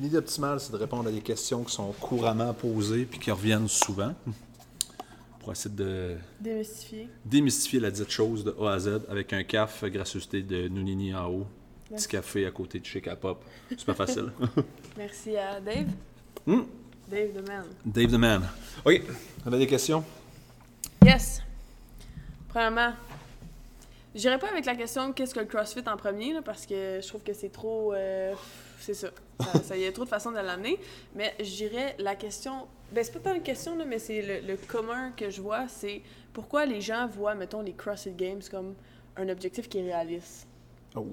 L'idée optimale, c'est de répondre à des questions qui sont couramment posées puis qui reviennent souvent. Pour essayer de Démystifier. démystifier la dite chose de A à Z avec un caf gracieuseté de Nounini en haut, petit café à côté de chez K-Pop. C'est pas facile. Merci à Dave. Hmm? Dave the man. Dave the Man. OK. On a des questions? Yes. Premièrement, j'irai pas avec la question qu'est-ce que le CrossFit en premier, là, parce que je trouve que c'est trop. euh, c'est ça. Ça- ça- Il y a trop de façons de l'amener. Mais j'irais la question. Ben, c'est pas tant une question, là, mais c'est le, le commun que je vois, c'est pourquoi les gens voient, mettons, les CrossFit Games comme un objectif qui est réaliste? Oh.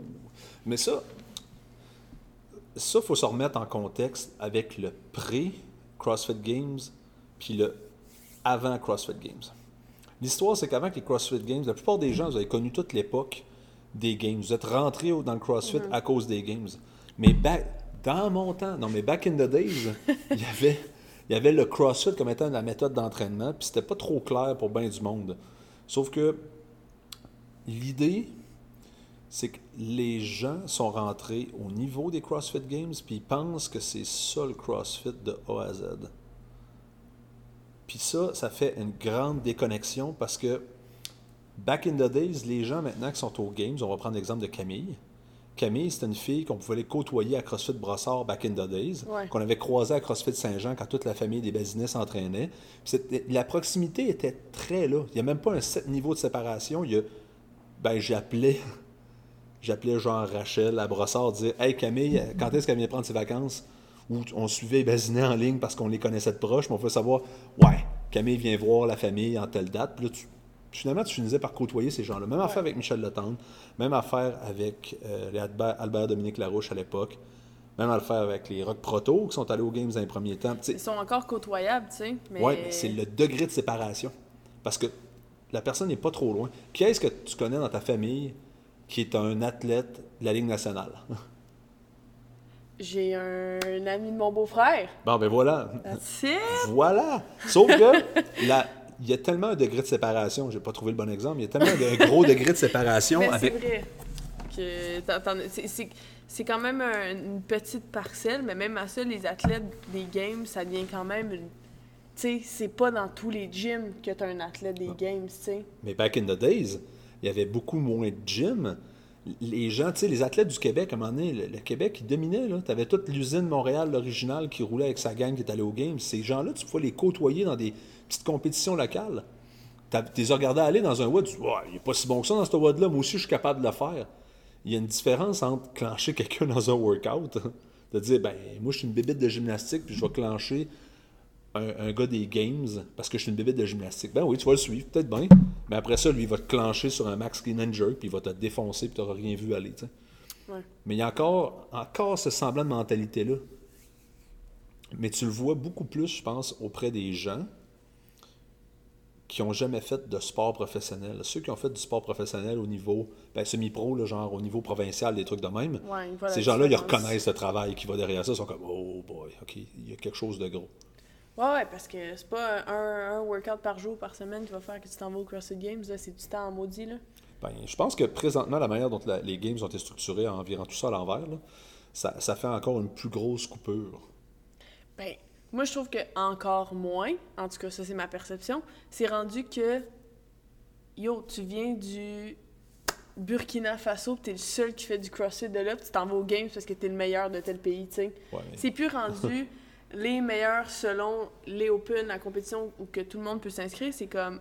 Mais ça, ça, faut se remettre en contexte avec le pré-CrossFit Games puis le avant CrossFit Games. L'histoire, c'est qu'avant que les CrossFit Games, la plupart des gens, vous avez connu toute l'époque des Games. Vous êtes rentrés au- dans le CrossFit à cause des Games. Mais back- dans mon temps, non, mais back in the days, il y avait, il y avait le CrossFit comme étant la méthode d'entraînement, puis c'était pas trop clair pour bien du monde. Sauf que l'idée, c'est que les gens sont rentrés au niveau des CrossFit Games, puis ils pensent que c'est ça le CrossFit de A à Z. Puis ça, ça fait une grande déconnexion parce que back in the days, les gens maintenant qui sont aux Games, on va prendre l'exemple de Camille. Camille, c'était une fille qu'on pouvait aller côtoyer à CrossFit Brossard back in the days, Ouais. qu'on avait croisé à CrossFit Saint-Jean quand toute la famille des Basinets s'entraînait. La proximité était très là. Il n'y a même pas un set niveau de séparation. Il y a, ben, j'appelais, j'appelais genre Rachel à Brossard, dire Hey Camille, quand est-ce qu'elle vient prendre ses vacances Ou on suivait les Basinets en ligne parce qu'on les connaissait de proche, mais on veut savoir Ouais, Camille vient voir la famille en telle date. Puis là, tu- finalement, tu finissais par côtoyer ces gens-là. Même affaire avec Michel Letendre, même affaire avec euh, les Albert, Albert Dominique Larouche à l'époque, même affaire avec les Rock Proto qui sont allés aux Games dans les premiers temps. Ils sont encore côtoyables, tu sais. Mais... Mais c'est le degré de séparation. Parce que la personne n'est pas trop loin. Qui est-ce que tu connais dans ta famille qui est un athlète de la Ligue nationale? J'ai un, ami de mon beau-frère. Bon, ben voilà. That's it. Voilà. Sauf que la- il y a tellement un degré de séparation, j'ai pas trouvé le bon exemple, il y a tellement un gros degré de séparation Mais avec. c'est quand même un- une petite parcelle, mais même à ça, les athlètes des games, ça devient quand même une. Tu sais, c'est pas dans tous les gyms que t'as un athlète des games, tu sais. Mais back in the days, il y avait beaucoup moins de gym. Les gens, tu sais, les athlètes du Québec, à un moment donné, le, Québec, il dominait. Tu avais toute l'usine Montréal, l'original, qui roulait avec sa gang qui est allée aux Games. Ces gens-là, tu pouvais les côtoyer dans des petites compétitions locales. Tu les as regardés aller dans un WOD, tu dis, il n'est pas si bon que ça dans ce WOD-là, moi aussi, je suis capable de le faire. Il y a une différence entre clencher quelqu'un dans un workout, de dire, ben, moi, je suis une bébête de gymnastique, puis je vais clencher un, un gars des games parce que je suis une bébête de gymnastique. Ben oui, tu vas le suivre, peut-être bien. Mais après ça, lui, il va te clencher sur un max clean and jerk, puis il va te défoncer, puis tu n'auras rien vu aller. Ouais. Mais il y a encore, encore ce semblant de mentalité-là. Mais tu le vois beaucoup plus, je pense, auprès des gens qui n'ont jamais fait de sport professionnel. Ceux qui ont fait du sport professionnel au niveau ben, semi-pro, genre au niveau provincial, des trucs de même, Ouais, ces gens-là, ils reconnaissent le travail qui va derrière ça. Ils sont comme, oh boy, OK, il y a quelque chose de gros. Ouais, ouais, parce que c'est pas un, un workout par jour, par semaine qui va faire que tu t'en vas au CrossFit Games, là, c'est du temps en maudit, là. Ben, je pense que présentement, la manière dont la- les games ont été structurés en virant tout ça à l'envers, ça, ça fait encore une plus grosse coupure. Ben, moi, je trouve que encore moins, en tout cas, ça, c'est ma perception, c'est rendu que, yo, tu viens du Burkina Faso, pis t'es le seul qui fait du CrossFit de là, tu t'en vas aux Games parce que t'es le meilleur de tel pays, tu sais. Ouais, mais- C'est plus rendu les meilleurs selon les Open, la compétition où que tout le monde peut s'inscrire. C'est comme,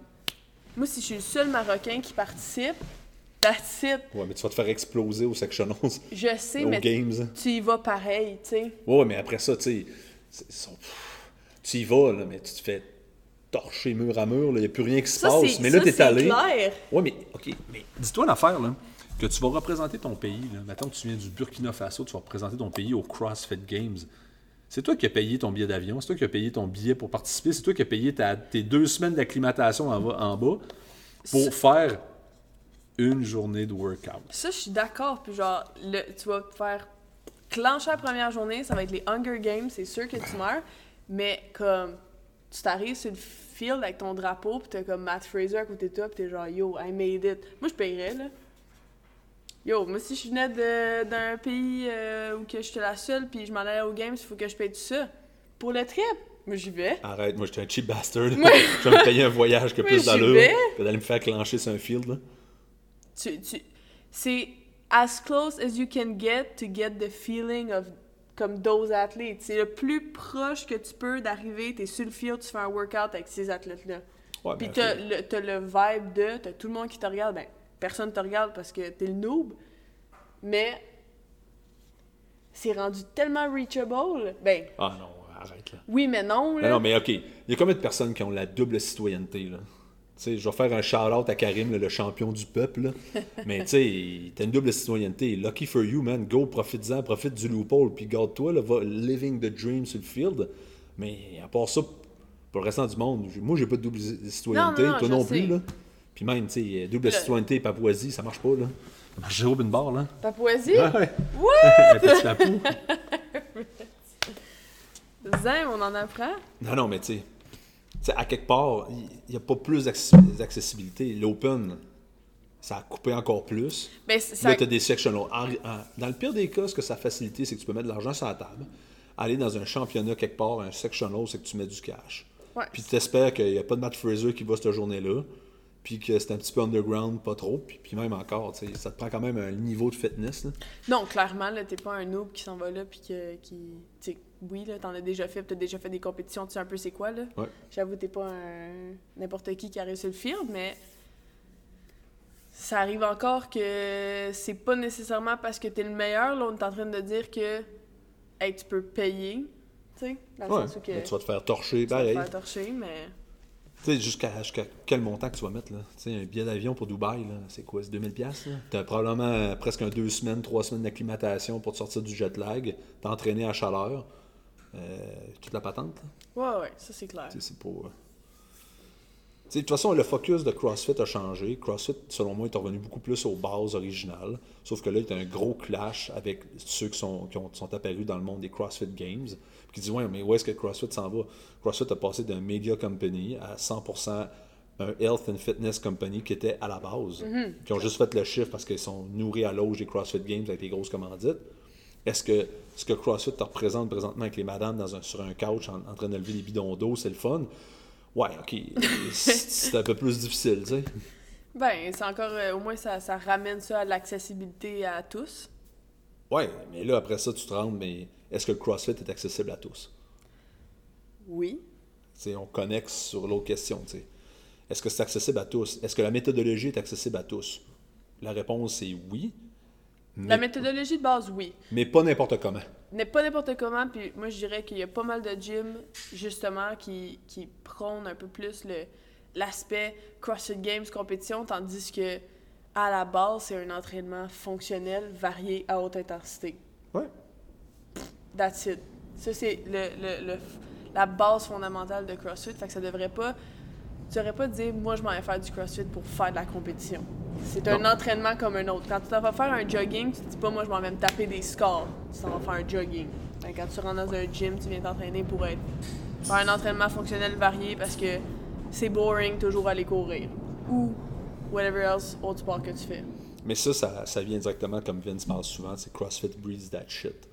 moi, si je suis le seul Marocain qui participe, that's it. Ouais, mais tu vas te faire exploser au sectionals, Je sais, aux mais games. tu y vas pareil, tu sais. Ouais, mais après ça, tu sais, tu y vas, là, mais tu te fais torcher mur à mur, il n'y a plus rien qui se Ça, passe. Mais là, tu es c'est allé. clair. Ouais, mais, OK, mais dis-toi une affaire, là, que tu vas représenter ton pays, là. Que tu viens du Burkina Faso, tu vas représenter ton pays au CrossFit Games. C'est toi qui as payé ton billet d'avion, c'est toi qui as payé ton billet pour participer, c'est toi qui as payé ta- tes deux semaines d'acclimatation en, bas- en bas pour faire une journée de workout. Ça, je suis d'accord. Puis genre, le, tu vas faire clencher la première journée, ça va être les Hunger Games, c'est sûr que tu meurs. Mais comme, tu t'arrives sur le field avec ton drapeau, puis t'as comme Matt Fraser à côté de toi, puis t'es genre, yo, I made it. Moi, je payerais, là. Yo, moi, si je venais d'un pays euh, où que j'étais la seule, puis je m'en allais aux games, il faut que je paye tout ça. Pour le trip, moi, j'y vais. Arrête, moi j'étais un cheap bastard. je vais me payer un voyage Oui, plus d'allure que d'aller me faire clencher sur un field. là. Tu, tu, c'est as close as you can get to get the feeling of comme those athletes. C'est le plus proche que tu peux d'arriver, t'es sur le field, tu fais un workout avec ces athlètes-là. Ouais, Puis ben, t'as le, t'as le vibe de, t'as tout le monde qui te regarde. Ben, personne te regarde parce que t'es le noob. Mais c'est rendu tellement reachable. Ben, Ah non, arrête là. oui, mais non. Là. Ben non, mais ok. Il y a combien de personnes qui ont la double citoyenneté, là? Tu sais, je vais faire un shout-out à Karim, là, le champion du peuple, là. Mais tu sais, t'as une double citoyenneté. Lucky for you, man. Go, profite-en, profite du loophole, puis garde-toi, là, va living the dream sur le field. Mais à part ça, pour le restant du monde, moi, j'ai pas de double citoyenneté, Non, non, toi non sais. plus, là. Puis même, tu sais, double Le- citoyenneté, Papouasie, ça marche pas, là. Ça marche zéro une barre, là. Papouasie? Ouais. Un petit papou. Zin, on en apprend? Non, non, mais tu sais, à quelque part, il n'y a pas plus d'accessi- d'accessibilité. L'Open, ça a coupé encore plus. Ben, ça... Là, tu as des en- dans le pire des cas, ce que ça a facilité, c'est que tu peux mettre de l'argent sur la table, aller dans un championnat quelque part, un sectional, c'est que tu mets du cash. Ouais. Puis tu espères qu'il n'y a pas de Matt Fraser qui va cette journée-là, puis que c'est un petit peu underground, pas trop. Puis, puis même encore, tu sais, ça te prend quand même un niveau de fitness. là. Non, clairement, là, t'es pas un noob qui s'en va là, puis que, qui... Oui, là, t'en as déjà fait, t'as déjà fait des compétitions, tu sais un peu c'est quoi, là. Ouais. J'avoue, t'es pas un... n'importe qui qui arrive sur le field, mais... Ça arrive encore que c'est pas nécessairement parce que t'es le meilleur, là, on est en train de dire que... Hey, tu peux payer, tu sais, dans le Ouais. sens où que... Mais tu vas te faire torcher, tu vas te pareil. faire torcher, mais... Tu sais, jusqu'à quel montant que tu vas mettre, là? Tu sais, un billet d'avion pour Dubaï, là, c'est quoi? C'est 2000 pièces Tu as probablement euh, presque un deux semaines, trois semaines d'acclimatation pour te sortir du jet lag, t'entraîner à chaleur, euh, toute la patente, là. Ouais, ouais, ça c'est clair. C'est pas... de toute façon, le focus de CrossFit a changé. CrossFit, selon moi, est revenu beaucoup plus aux bases originales. Sauf que là, il y a un gros clash avec ceux qui sont, qui ont- sont apparus dans le monde des CrossFit Games. Puis qui disent, ouais, mais où est-ce que CrossFit s'en va? CrossFit a passé d'un media company à 100% un health and fitness company qui était à la base. Qui ont juste fait le chiffre parce qu'ils sont nourris à l'auge des CrossFit Games avec les grosses commandites. Est-ce que ce que CrossFit te représente présentement avec les madames dans un- sur un couch en, en train de lever des bidons d'eau, c'est le fun? Ouais, ok. c'est un peu plus difficile, tu sais. Ben, c'est encore... euh, au moins, ça, ça ramène ça à l'accessibilité à tous. Ouais, mais là, après ça, tu te rends, mais est-ce que le CrossFit est accessible à tous? Oui. Tu sais, on connecte sur l'autre question, tu sais. Est-ce que c'est accessible à tous? Est-ce que la méthodologie est accessible à tous? La réponse est oui, La mais, méthodologie de base, oui. mais pas n'importe comment. n'est pas n'importe comment, puis moi je dirais qu'il y a pas mal de gyms justement qui, qui prônent un peu plus le l'aspect CrossFit Games compétition, tandis que à la base c'est un entraînement fonctionnel varié à haute intensité. Ouais. That's it. Ça c'est le, le- le- la base fondamentale de CrossFit, fait que ça devrait pas tu devrais pas dire moi je m'en vais faire du CrossFit pour faire de la compétition. C'est un entraînement comme un autre. Quand tu t'en vas faire un jogging, tu te dis pas moi je m'en vais me taper des scores. Tu t'en vas faire un jogging. Quand tu rentres dans un gym, tu viens t'entraîner pour être faire un entraînement fonctionnel varié parce que c'est boring toujours aller courir. Ou whatever else autre sport que tu fais. Mais ça, ça, ça vient directement, comme Vince parle souvent, c'est CrossFit breeds that shit.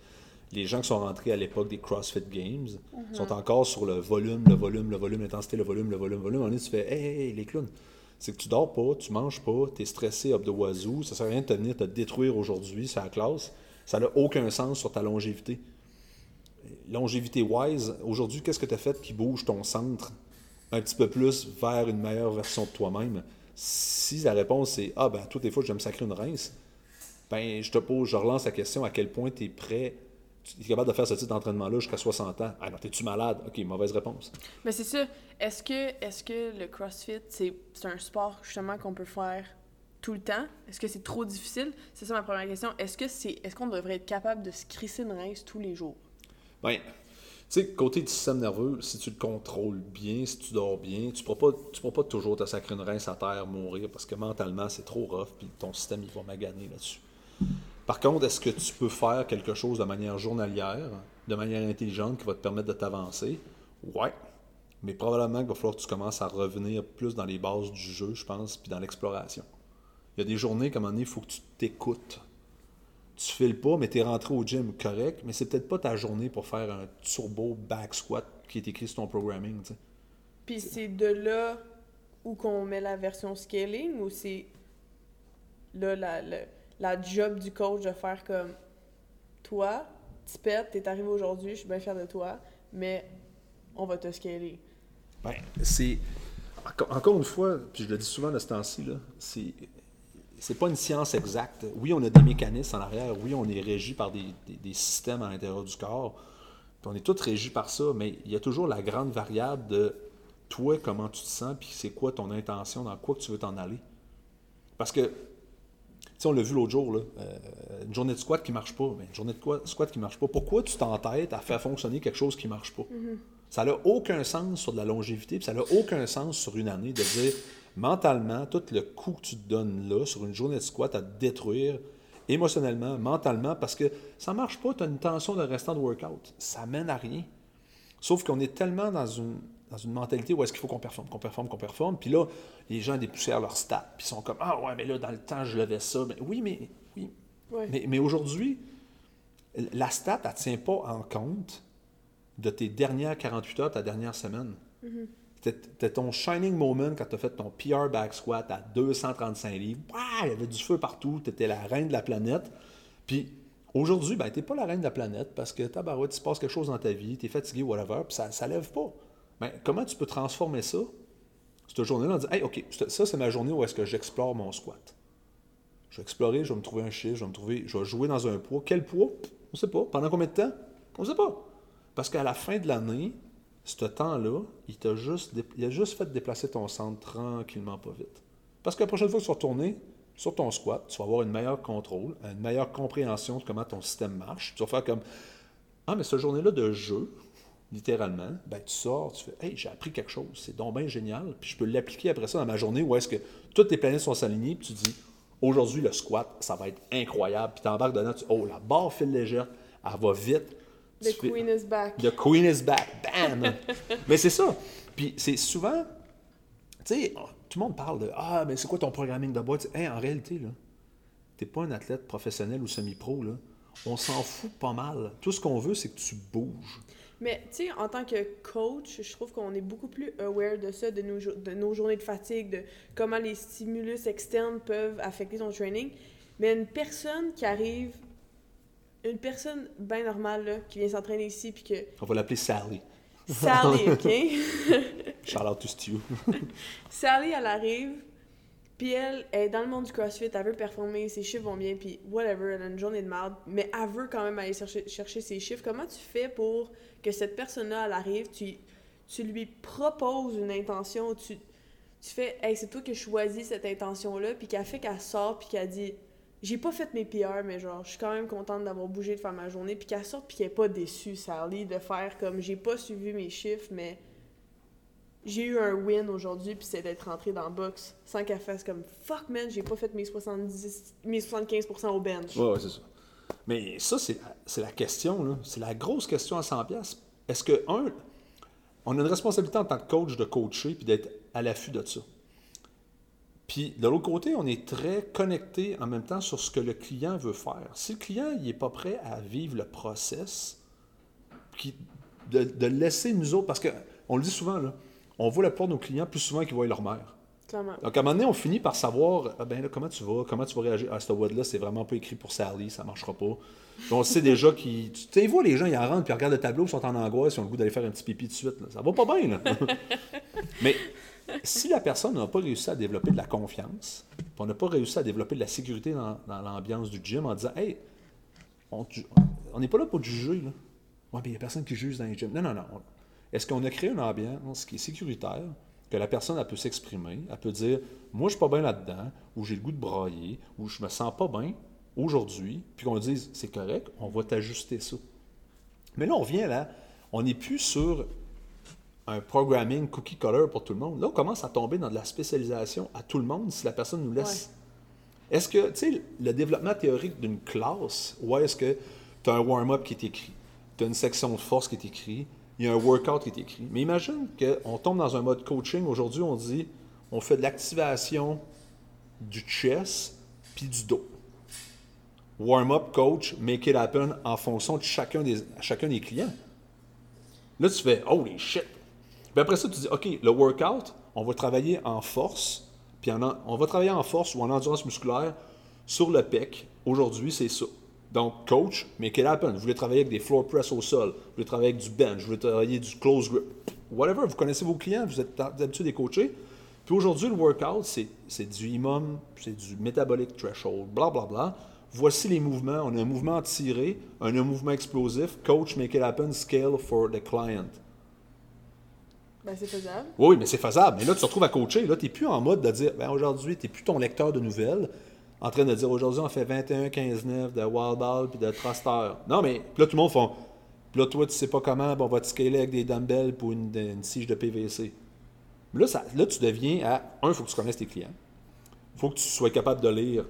Les gens qui sont rentrés à l'époque des CrossFit Games sont encore sur le volume, le volume, le volume, l'intensité, le volume, le volume, le volume. Donné, tu fais Hey, hey, hey, les clowns. C'est que tu dors pas, tu manges pas, tu es stressé up de wazoo, ça sert à rien de te venir te détruire aujourd'hui, c'est la classe. Ça n'a aucun sens sur ta longévité. Longévité wise, aujourd'hui, qu'est-ce que tu as fait qui bouge ton centre un petit peu plus vers une meilleure version de toi-même? Si la réponse est Ah, ben, toutes les fois, je vais me sacrer une rince, ben, je te pose, je relance la question à quel point tu es prêt, tu es capable de faire ce type d'entraînement-là jusqu'à 60 ans? Ah, non, t'es-tu malade? Ok, mauvaise réponse. Mais c'est ça. Est-ce que, est que le CrossFit, c'est un sport justement qu'on peut faire tout le temps? Est-ce que c'est trop difficile? C'est ça ma première question. Est-ce que c'est est-ce qu'on devrait être capable de se crisser une race tous les jours? Ben, tu sais, côté du système nerveux, si tu le contrôles bien, si tu dors bien, tu ne pourras, pas- tu pourras pas toujours te sacrer une rince à terre, mourir, parce que mentalement, c'est trop rough, puis ton système, il va maganer là-dessus. Par contre, est-ce que tu peux faire quelque chose de manière journalière, de manière intelligente, qui va te permettre de t'avancer? Ouais. Mais probablement qu'il va falloir que tu commences à revenir plus dans les bases du jeu, je pense, puis dans l'exploration. Il y a des journées, comme un il faut que tu t'écoutes. Tu files pas, mais tu es rentré au gym correct, mais c'est peut-être pas ta journée pour faire un turbo back squat qui est écrit sur ton programming. Puis c'est de là où qu'on met la version scaling ou c'est là la, la, la job du coach de faire comme toi, tu pètes, t'es arrivé aujourd'hui, je suis bien fier de toi, mais on va te scaler. Ben, c'est. enco- Encore une fois, puis je le dis souvent de ce temps-ci, c'est. C'est pas une science exacte. Oui, on a des mécanismes en arrière. Oui, on est régi par des, des- systèmes à l'intérieur du corps. On est tous régis par ça, mais il y a toujours la grande variable de toi, comment tu te sens, puis c'est quoi ton intention, dans quoi que tu veux t'en aller. Parce que, on l'a vu l'autre jour, là, euh, une journée de squat qui marche pas. Mais une journée de squat qui marche pas. Pourquoi tu t'entêtes à faire fonctionner quelque chose qui marche pas? Ça n'a aucun sens sur de la longévité, puis ça n'a aucun sens sur une année de dire mentalement, tout le coup que tu te donnes là sur une journée de squat à te détruire émotionnellement, mentalement, parce que ça marche pas, tu as une tension de restant de workout. Ça mène à rien. Sauf qu'on est tellement dans une, dans une mentalité où est-ce qu'il faut qu'on performe, qu'on performe, qu'on performe. Puis là, les gens dépoussièrent leur stats. Puis ils sont comme Ah ouais, mais là, dans le temps, je levais ça. Mais oui, mais oui. Ouais. Mais, mais aujourd'hui, la stat, elle ne tient pas en compte de tes dernières 48 heures, ta dernière semaine. C'était c'était ton shining moment quand tu as fait ton PR back squat à 235 livres. Il y avait du feu partout, tu étais la reine de la planète. Puis aujourd'hui, ben, tu n'es pas la reine de la planète parce que tabarouette, il se passe quelque chose dans ta vie, tu es fatigué, whatever, puis ça ne lève pas. Ben, comment tu peux transformer ça, cette journée-là, en disant Hey, OK, ça, c'est ma journée où est-ce que j'explore mon squat. Je vais explorer, je vais me trouver un chiffre, je vais me trouver, je vais jouer dans un poids. Quel poids? On ne sait pas. Pendant combien de temps? On ne sait pas. Parce qu'à la fin de l'année, ce temps-là, il t'a juste, il a juste fait déplacer ton centre tranquillement, pas vite. Parce que la prochaine fois que tu vas retourner sur ton squat, tu vas avoir une meilleure contrôle, une meilleure compréhension de comment ton système marche. Tu vas faire comme Ah, mais cette journée-là de jeu, littéralement, ben, tu sors, tu fais Hey, j'ai appris quelque chose, c'est donc bien génial, puis je peux l'appliquer après ça dans ma journée où est-ce que toutes tes planètes sont s'aligner, puis tu dis Aujourd'hui, le squat, ça va être incroyable, puis tu embarques dedans, tu Oh, la barre file légère, elle va vite. The Tu fais- queen is back. The queen is back. Bam! mais c'est ça. Puis c'est souvent, tu sais, tout le monde parle de Ah, mais c'est quoi ton programming de boîte? Hey, en réalité, là, t'es pas un athlète professionnel ou semi-pro, là. On s'en fout pas mal. Tout ce qu'on veut, c'est que tu bouges. Mais tu sais, en tant que coach, je trouve qu'on est beaucoup plus aware de ça, de nos, de nos journées de fatigue, de comment les stimulus externes peuvent affecter ton training. Mais une personne qui arrive, une personne bien normale, là, qui vient s'entraîner ici, puis que On va l'appeler Sally. Sally, OK? Shout out to Stu. Sally, elle arrive, puis elle est dans le monde du CrossFit, elle veut performer, ses chiffres vont bien, puis whatever, elle a une journée de merde, mais elle veut quand même aller chercher, ses chiffres. Comment tu fais pour que cette personne-là, elle arrive, tu, lui proposes une intention, tu, tu fais, hey, c'est toi qui choisis cette intention-là, puis qu'elle fait qu'elle sort, puis qu'elle dit, j'ai pas fait mes PR, mais genre, je suis quand même contente d'avoir bougé, de faire ma journée, puis qu'elle sorte, puis qu'elle est pas déçue, Sally, de faire comme, j'ai pas suivi mes chiffres, mais j'ai eu un win aujourd'hui, puis c'est d'être rentrée dans le box sans qu'elle fasse comme fuck man, j'ai pas fait mes 70, mes 75% au bench. Ouais, ouais, c'est ça. Mais ça, c'est la question, là. C'est la grosse question à 100 pièces. Est-ce que, un, on a une responsabilité en tant que coach de coacher puis d'être à l'affût de ça. Puis, de l'autre côté, on est très connecté en même temps sur ce que le client veut faire. Si le client n'est pas prêt à vivre le process, puis de, de laisser nous autres, parce qu'on le dit souvent, là, on la plupart de nos clients plus souvent qu'ils voient leur mère. Clairement. Donc, à un moment donné, on finit par savoir ah ben là, comment tu vas, comment tu vas réagir? Ah, cette WOD-là, c'est vraiment pas écrit pour Sally, ça marchera pas. Puis on sait déjà qui. Tu sais, vois, les gens, ils en rentrent, puis ils regardent le tableau, ils sont en angoisse, ils ont le goût d'aller faire un petit pipi de suite. là. Ça va pas bien, là. Mais si la personne n'a pas réussi à développer de la confiance, puis on n'a pas réussi à développer de la sécurité dans, dans l'ambiance du gym en disant Hey, on n'est pas là pour te juger, là. Ouais, il n'y a personne qui juge dans les gyms. Non, non, non. Est-ce qu'on a créé une ambiance qui est sécuritaire, que la personne elle peut s'exprimer, elle peut dire Moi, je suis pas bien là-dedans, ou j'ai le goût de brailler, ou je me sens pas bien aujourd'hui, puis qu'on dise C'est correct, on va t'ajuster ça. Mais là, on vient là, on n'est plus sur un programming cookie color pour tout le monde. Là, on commence à tomber dans de la spécialisation à tout le monde si la personne nous laisse. Est-ce que, tu sais, le développement théorique d'une classe, ou est-ce que tu as un warm-up qui est écrit, tu as une section de force qui est écrit, il y a un workout qui est écrit. Mais imagine qu'on tombe dans un mode coaching. Aujourd'hui, on dit on fait de l'activation du chest, puis du dos. Warm-up, coach, make it happen en fonction de chacun des, chacun des clients. Là, tu fais holy shit. Puis après ça, tu dis OK, le workout, on va travailler en force, puis on va travailler en force ou en endurance musculaire sur le pec. Aujourd'hui, c'est ça. Donc, coach, make it happen. Vous voulez travailler avec des floor press au sol, vous voulez travailler avec du bench, vous voulez travailler du close grip, whatever. Vous connaissez vos clients, vous êtes d'habitude des coachés. Puis aujourd'hui, le workout, c'est c'est du IMOM, c'est du metabolic threshold, bla bla bla. Voici les mouvements. On a un mouvement tiré, on a un mouvement explosif. Coach, make it happen, scale for the client. Ben, c'est faisable. Oui, mais c'est faisable. Mais là, tu te retrouves à coacher. Là, tu n'es plus en mode de dire, ben, aujourd'hui, tu n'es plus ton lecteur de nouvelles, en train de dire, aujourd'hui, on fait 21, 15, 9 de wild ball puis de thruster. Non, mais puis là, tout le monde font, puis là, toi, tu sais pas comment, on va te scaler avec des dumbbells pour une, une tige de PVC. Mais Là, ça, là, tu deviens à, un, il faut que tu connaisses tes clients. Il faut que tu sois capable de lire.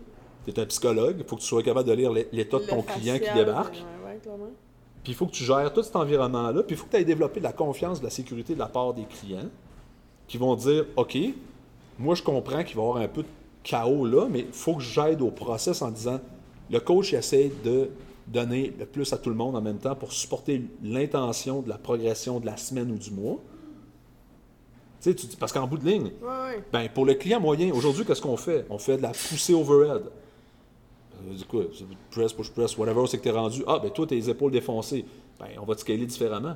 Tu es un psychologue, il faut que tu sois capable de lire l'état de ton client qui débarque. Ouais, ouais, clairement. Puis il faut que tu gères tout cet environnement-là. Puis il faut que tu aies développé de la confiance, de la sécurité de la part des clients qui vont dire OK, moi je comprends qu'il va y avoir un peu de chaos là, mais il faut que j'aide au process en disant le coach il essaie de donner le plus à tout le monde en même temps pour supporter l'intention de la progression de la semaine ou du mois. Tu sais, tu dis- parce qu'en bout de ligne, ben, pour le client moyen, aujourd'hui, qu'est-ce qu'on fait? On fait de la poussée overhead. Euh, Du coup, press, push, press, whatever, c'est que tu es rendu. Ah, ben toi, tes épaules défoncées. Ben, on va te scaler différemment.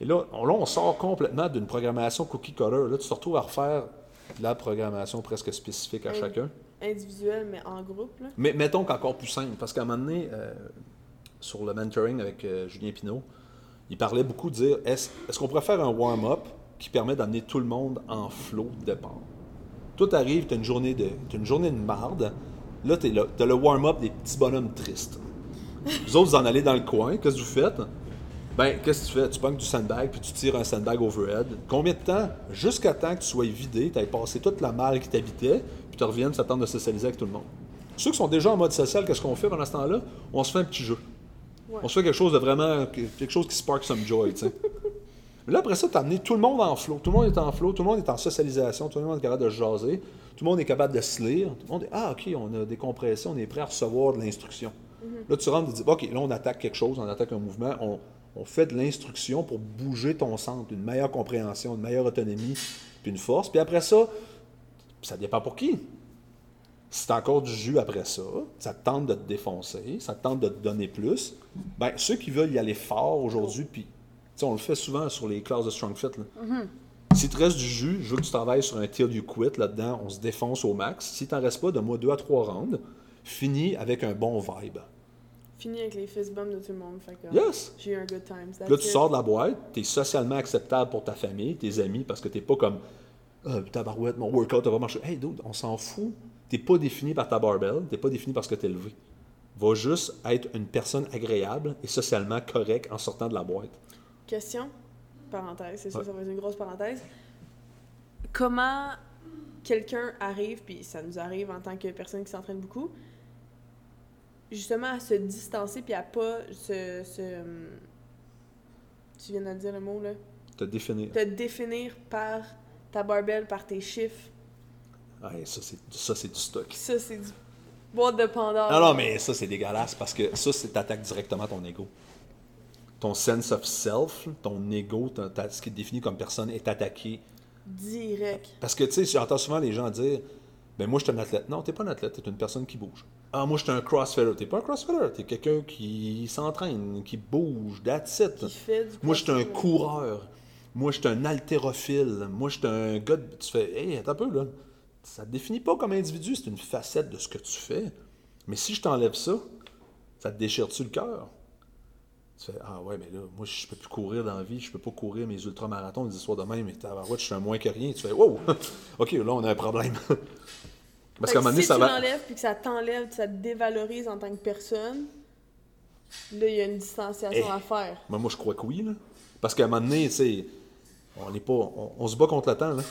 Et là, on, là, on sort complètement d'une programmation cookie cutter. Là, tu te retrouves à refaire de la programmation presque spécifique à chacun. Individuel, mais en groupe, là. Mais mettons qu'encore plus simple, parce qu'à un moment donné, euh, sur le mentoring avec euh, Julien Pinault, il parlait beaucoup de dire est-ce est-ce qu'on pourrait faire un warm-up qui permet d'amener tout le monde en flot de départ? Tout arrive, tu as une journée de t'as une journée de marde, là, tu as le warm-up des petits bonhommes tristes. Vous autres, vous en allez dans le coin, qu'est-ce que vous faites? Ben, qu'est-ce que tu fais? Tu pognes du sandbag, puis tu tires un sandbag overhead. Combien de temps Jusqu'à temps que tu sois vidé, tu aies passé toute la malle qui t'habitait, puis tu reviennes s'attendre de socialiser avec tout le monde? Ceux qui sont déjà en mode social, qu'est-ce qu'on fait pendant ce temps-là? On se fait un petit jeu. Ouais. On se fait quelque chose de vraiment. quelque chose qui spark some joy, tu sais. Mais là, après ça, tu as amené tout le monde en flow. Tout le monde est en flow, tout le monde est en socialisation, tout le monde est capable de se jaser, tout le monde est capable de se lire. Tout le monde est Ah, OK, on a des compressions, on est prêt à recevoir de l'instruction. Là, tu rentres et dis OK, là, on attaque quelque chose, on attaque un mouvement, on, on fait de l'instruction pour bouger ton centre, une meilleure compréhension, une meilleure autonomie, puis une force. Puis après ça, ça dépend pour qui. Si tu as encore du jus après ça, ça te tente de te défoncer, ça te tente de te donner plus, ben ceux qui veulent y aller fort aujourd'hui, puis tu sais, on le fait souvent sur les classes de Strong Fit. Là. Si tu restes du jus, je veux que tu travailles sur un tir du quit là-dedans, on se défonce au max. Si tu n'en restes pas, donne-moi deux à trois rounds, finis avec un bon vibe. Fini avec les fist bumps de tout le monde. Fait que, Yes! J'ai eu un good time. Là, tu sors de la boîte, tu es socialement acceptable pour ta famille, tes amis, parce que tu pas comme Ah, tabarouette, mon workout va marcher. Hey, dude, on s'en fout. Tu pas défini par ta barbell, tu pas défini parce que tu es levé. Va juste être une personne agréable et socialement correcte en sortant de la boîte. Question, parenthèse, c'est sûr, Ouais. ça va être une grosse parenthèse. Comment quelqu'un arrive, puis ça nous arrive en tant que personne qui s'entraîne beaucoup, justement à se distancer, puis à pas se. se tu viens de dire le mot, là. Te définir. Te définir par ta barbell, par tes chiffres. Ouais, ça, c'est, ça, c'est du stock. Ça, c'est du boîte de Pandore. Non, non, mais ça, c'est dégueulasse parce que ça, c'est t'attaques directement ton ego. Ton sense of self, ton ego, ton- ta- ce qui te définit comme personne est attaqué Direct. Parce que, tu sais, j'entends souvent les gens dire Ben, moi, je suis un athlète. Non, t'es pas un athlète, t'es une personne qui bouge. Ah, moi, je suis un crossfitter. T'es pas un crossfitter, t'es quelqu'un qui s'entraîne, qui bouge, that's it. Qui fait du Moi, je suis un coureur. Moi, je suis un haltérophile. Moi, je suis un gars. de- Tu fais Hey, attends un peu, là. Ça te définit pas comme individu, c'est une facette de ce que tu fais. Mais si je t'enlève ça, ça te déchire-tu le cœur? Tu fais Ah ouais, mais là, moi, je peux plus courir dans la vie, je peux pas courir mes ultramarathons les histoires de même, mais tabarouette, je suis un moins que rien. Tu fais Wow! OK, là, on a un problème. Parce qu'à un moment donné, si ça tu va. l'enlèves puis que ça t'enlève, ça te dévalorise en tant que personne, là, il y a une distanciation Eh. à faire. Moi, moi, je crois que oui, là. Parce qu'à un moment donné, tu on n'est pas. On, on se bat contre le temps, là.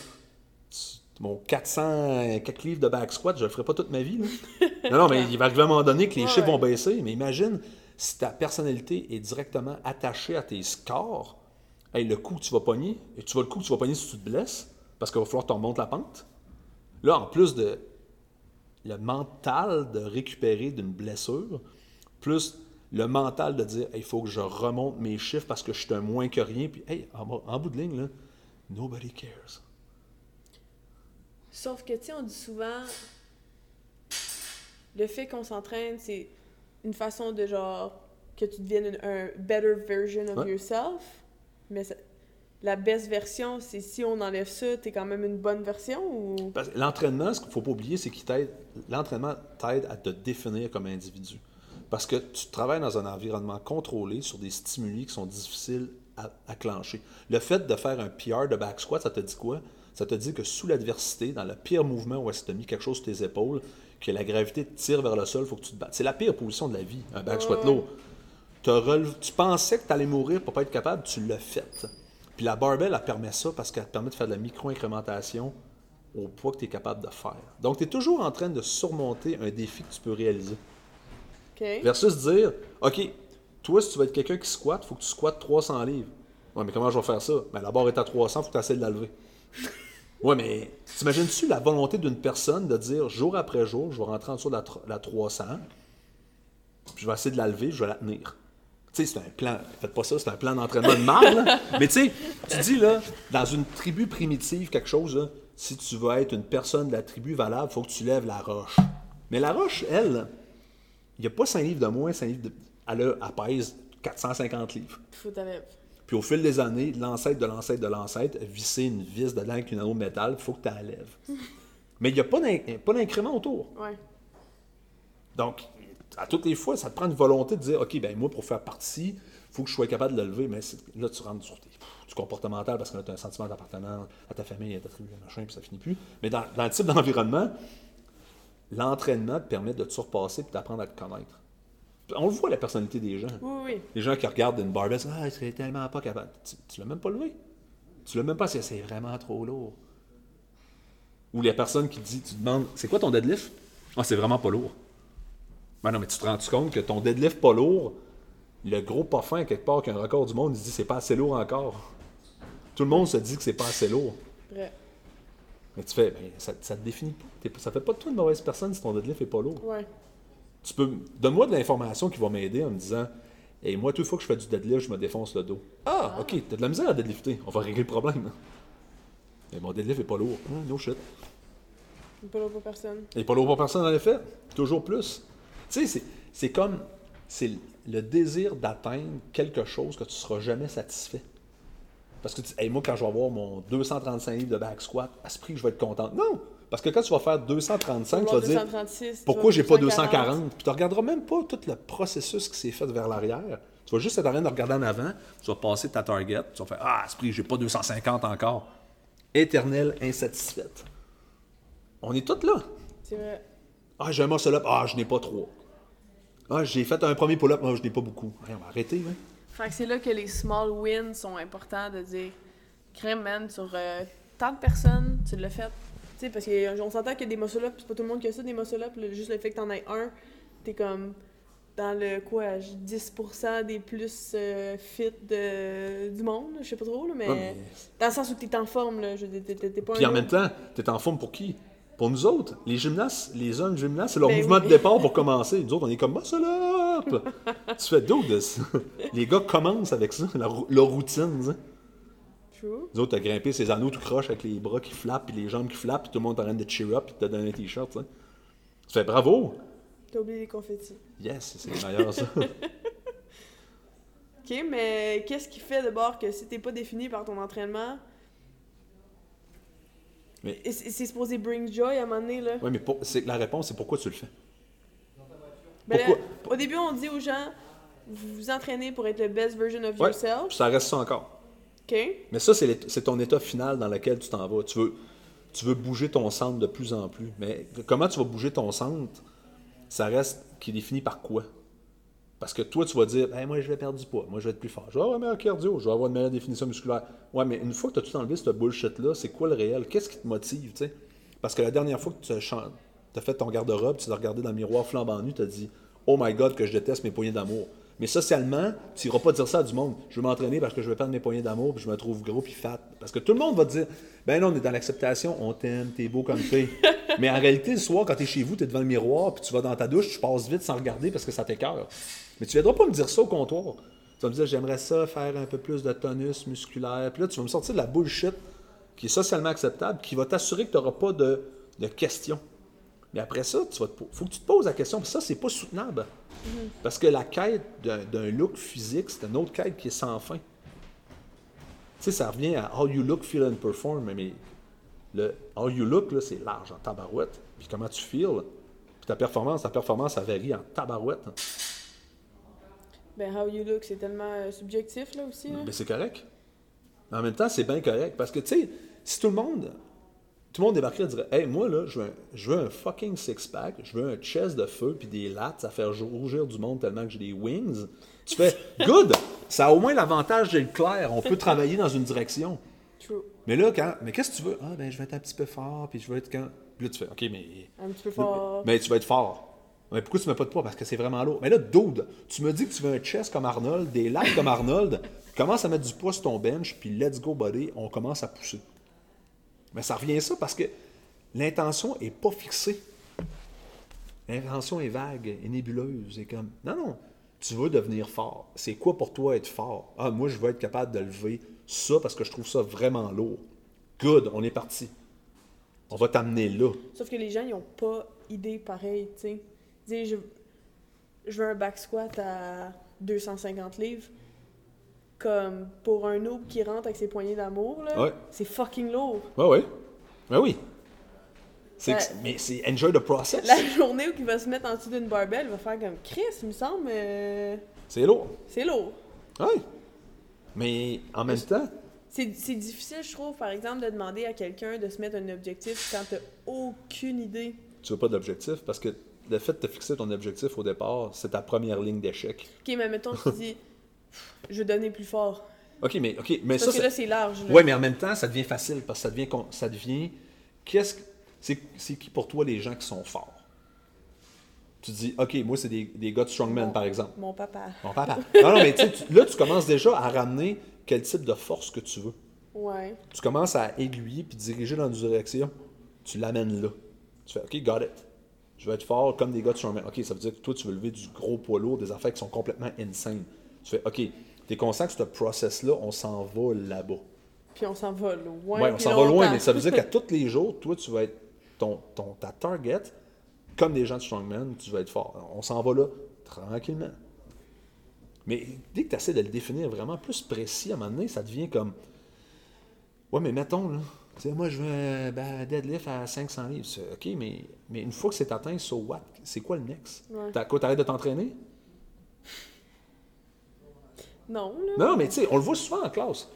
Tu- Mon 400 quelques livres de back squat, je le ferai pas toute ma vie, là. Non, non, mais il va arriver à un moment donné que les Ouais, chiffres vont baisser. Mais imagine si ta personnalité est directement attachée à tes scores. Hey, le coup que tu vas pogner, et tu vas le coup que tu vas pogner si tu te blesses, parce qu'il va falloir que tu remontes la pente. Là, en plus de le mental de récupérer d'une blessure, plus le mental de dire il faut que je remonte mes chiffres parce que je suis un moins que rien. Puis, hey, en, bout de ligne, là, nobody cares. Sauf que, tu sais, on dit souvent, le fait qu'on s'entraîne, c'est une façon de genre que tu deviennes une- un better version of Ouais. yourself. Mais ça- la best version, c'est si on enlève ça, t'es quand même une bonne version ou? Que L'entraînement, ce qu'il ne faut pas oublier, c'est qu'il t'aide. L'entraînement t'aide à te définir comme individu. Parce que tu travailles dans un environnement contrôlé sur des stimuli qui sont difficiles à, à clencher. Le fait de faire un PR de back squat, ça te dit quoi? Ça te dit que sous l'adversité, dans le pire mouvement où tu as mis quelque chose sur tes épaules, que la gravité te tire vers le sol, il faut que tu te battes. C'est la pire position de la vie, un back squat lourd. Te releves- tu pensais que tu allais mourir pour pas être capable, tu l'as fait. Puis la barbell, elle permet ça parce qu'elle te permet de faire de la micro-incrémentation au poids que tu es capable de faire. Donc, tu es toujours en train de surmonter un défi que tu peux réaliser. Versus dire, OK, toi, si tu veux être quelqu'un qui squatte, il faut que tu squattes 300 livres. Ouais, mais comment je vais faire ça? Ben, la barre est à 300, il faut que tu essaies de la lever. ouais, mais t'imagines-tu la volonté d'une personne de dire, jour après jour, je vais rentrer en dessous de la, la 300, puis je vais essayer de la lever, je vais la tenir? Tu sais, c'est un plan, faites pas ça, c'est un plan d'entraînement de là. Mais tu sais, tu dis, là, dans une tribu primitive, quelque chose, là, si tu veux être une personne de la tribu valable, il faut que tu lèves la roche. Mais la roche, elle, il n'y a pas 5 livres de moins, 5 livres de... Elle, a- elle pèse 450 livres. Puis au fil des années, l'ancêtre de l'ancêtre de l'ancêtre a vissé une vis dedans avec une anneau de métal, il faut que tu la lèves. Mais il n'y a pas d'incrément autour. Ouais. Donc, à toutes les fois, ça te prend une volonté de dire, OK, ben moi, pour faire partie, il faut que je sois capable de le lever. Mais là, tu rentres sur tes- du comportemental parce que là, tu as un sentiment d'appartenance à ta famille, à ta tribu, machin, puis ça finit plus. Mais dans, dans le type d'environnement, l'entraînement te permet de te surpasser et d'apprendre à te connaître. On le voit, la personnalité des gens. Oui, oui. Les gens qui regardent une barbell, disent, ah, c'est tellement pas capable. Tu, tu l'as même pas levé. Tu l'as même pas, c'est c'est vraiment trop lourd. Ou la personne qui dit, tu demandes, c'est quoi ton deadlift? Ah, c'est vraiment pas lourd. Ben non, mais tu te rends compte que ton deadlift pas lourd, le gros pas fin quelque part qui a un record du monde, il se dit c'est pas assez lourd encore. Tout le monde se dit que c'est pas assez lourd. Vrai. Mais tu fais, ben, ça, ça te définit pas. Ça fait pas de toi une mauvaise personne si ton deadlift est pas lourd. Ouais. Tu peux. Donne-moi de l'information qui va m'aider en me disant Et moi, toute fois que je fais du deadlift, je me défonce le dos. Ah, ok, t'as de la misère à deadlifter. On va régler le problème. Mais mon deadlift est pas lourd. Hum, no shit. Pas là pour personne. Il n'est pas lourd pour personne, en effet. Toujours plus. Tu sais, c'est- comme. C'est le désir d'atteindre quelque chose que tu ne seras jamais satisfait. Parce que tu hey, moi, quand je vais avoir mon 235 livres de back squat, à ce prix que je vais être content. Non! Parce que quand tu vas faire 235, tu vas dire 236, tu pourquoi j'ai pas 240? 240? Puis tu regarderas même pas tout le processus qui s'est fait vers l'arrière. Tu vas juste être en train de regarder en avant, tu vas passer ta target, tu vas faire Ah, à ce prix, j'ai pas 250 encore. Éternelle insatisfaite. On est tous là. C'est vrai. Ah, j'ai un muscle up. Ah, je n'ai pas trois. Ah, j'ai fait un premier pull-up. Ah, je n'ai pas beaucoup. Hey, on va arrêter, hein. Fait que c'est là que les small wins sont importants de dire crème man sur euh, tant de personnes, tu l'as fait. Tu sais, parce qu'on s'entend que des muscle up, c'est pas tout le monde qui a ça, des muscle up. là, juste le fait que t'en aies un, t'es comme dans le quoi, 10% des plus euh, fit de, du monde, je sais pas trop, là, mais, Ouais, mais- dans le sens où t'es en forme, là, je veux dire, t'es- pas Puis en même temps, tu es en forme pour qui? Pour nous autres. Les gymnastes, les jeunes gymnastes, c'est leur Ben mouvement oui. de départ pour commencer. Nous autres, on est comme muscle up! tu fais d'autres de ça. Les gars commencent avec ça, leur, leur routine. sais. True. Nous autres, t'as grimpé ses anneaux tout croche avec les bras qui flappent, puis les jambes qui flappent, puis tout le monde train de cheer up, puis te donne un t-shirt. tu fais bravo! T'as oublié les confettis. Yes, c'est meilleur ça. Ok, mais qu'est-ce qui fait de bord que si t'es pas défini par ton entraînement, Mais- c'est supposé bring joy à un moment donné, là? Oui, mais pour- la réponse, c'est pourquoi tu le fais? Ben là, Pourquoi? au début, on dit aux gens, vous vous entraînez pour être le best version of Ouais, yourself. puis ça reste ça encore. OK? Mais ça, c'est ton état final dans lequel tu t'en vas. Tu veux, tu veux bouger ton centre de plus en plus. Mais comment tu vas bouger ton centre, ça reste qui est défini par quoi? Parce que toi, tu vas dire, Hey, moi, je vais perdre du poids, moi, je vais être plus fort. Je vais avoir un meilleur cardio, je vais avoir une meilleure définition musculaire. Ouais, mais une fois que tu as tout enlevé, ce bullshit-là, c'est quoi le réel? Qu'est-ce qui te motive, tu sais? Parce que la dernière fois que tu as fait ton garde-robe, tu t'es regardé dans le miroir flambant nu, tu as dit, Oh my God, que je déteste mes poignées d'amour. Mais socialement, tu n'iras pas dire ça à du monde. Je veux m'entraîner parce que je veux perdre mes poignées d'amour puis je me trouve gros puis fat. Parce que tout le monde va te dire Ben non, on est dans l'acceptation, on t'aime, t'es beau comme fille. Mais en réalité, le soir, quand tu es chez vous, tu es devant le miroir, puis tu vas dans ta douche, tu passes vite sans regarder parce que ça t'écœure. Mais tu ne viendras pas me dire ça au comptoir. Tu vas me dire, j'aimerais ça faire un peu plus de tonus musculaire. Puis là, tu vas me sortir de la bullshit qui est socialement acceptable, qui va t'assurer que tu n'auras pas de, de questions. Mais après ça, il faut que tu te poses la question, ça, c'est pas soutenable. Parce que la quête d'un look physique, c'est une autre quête qui est sans fin. Tu sais, ça revient à how you look, feel and perform. Mais le how you look, c'est large en tabarouette. Puis comment tu feels. Puis ta performance, ta performance, ça varie en tabarouette. Ben, how you look, c'est tellement euh, subjectif, là, aussi. Mais c'est correct. En même temps, c'est bien correct. Parce que, tu sais, si tout le monde tout le monde débarquerait et dirait Hey, moi, là, je veux un, je veux un fucking six-pack, je veux un chest de feu puis des lats à faire rougir du monde tellement que j'ai des wings. Tu fais Good Ça a au moins l'avantage d'être clair. On peut travailler dans une direction. True. Mais là, quand. Mais qu'est-ce que tu veux? Ah, ben, je vais être un petit peu fort, puis je vais être quand. Puis là, tu fais OK, mais. Un petit peu fort. Mais, tu vas être fort. Mais pourquoi tu mets pas de poids? Parce que c'est vraiment lourd. Mais là, dude, tu me dis que tu veux un chest comme Arnold, des lats comme Arnold, commence à mettre du poids sur ton bench, puis let's go, buddy, on commence à pousser. Mais ça revient à ça parce que l'intention n'est pas fixée. L'intention est vague, est nébuleuse. Et comme, non, non, tu veux devenir fort. C'est quoi pour toi être fort? Ah, moi, je veux être capable de lever ça parce que je trouve ça vraiment lourd. Good, on est parti. On va t'amener là. Sauf que les gens, ils n'ont pas idée pareille, tu sais. Dis, je, je veux un back squat à 250 livres comme pour un noob qui rentre avec ses poignées d'amour, là, c'est fucking lourd. Ouais, ouais. Ben oui. mais c'est enjoy the process. La journée où il va se mettre en dessous d'une barbelle, il va faire comme Chris, il me semble. Euh, c'est lourd. C'est lourd. Oui. Mais en même temps. C'est difficile, je trouve, par exemple, de demander à quelqu'un de se mettre un objectif quand tu aucune idée. Tu veux pas d'objectif parce que le fait de te fixer ton objectif au départ, c'est ta première ligne d'échec. Ok, mais mettons, tu dis je vais donner plus fort. OK, mais, ok, mais parce que là, c'est large. Oui, mais en même temps, ça devient facile parce que ça devient. Ça devient qu'est-ce c'est, qui pour toi les gens qui sont forts? Tu dis, OK, moi, c'est des, des gars de strongman, par exemple. Mon papa. Mon papa. non, non, mais tu, là, tu commences déjà à ramener quel type de force que tu veux. Ouais. Tu commences à aiguiller puis diriger dans une direction. Tu l'amènes là. Tu fais, OK, got it. Je vais être fort comme des gars de strongman. OK, ça veut dire que toi, tu veux lever du gros poids lourd, des affaires qui sont complètement insane. Tu fais, OK, tu es conscient que ce process-là, on s'en va là-bas. Puis on s'en va loin. Oui, on s'en va loin, mais ça veut dire qu'à tous les jours, toi, tu vas être ton, ton, ta target, comme des gens de Strongman, tu vas être fort. On s'en va là tranquillement. Mais dès que tu essaies de le définir vraiment plus précis, à un moment donné, ça devient comme. Ouais, mais mettons, là. Tu sais, moi, je veux un ben, deadlift à 500 livres. OK, mais, mais une fois que c'est atteint, so what? C'est quoi le next? Ouais. T'arrêtes de t'entraîner? Non, Non, mais tu sais, on le voit souvent en classe.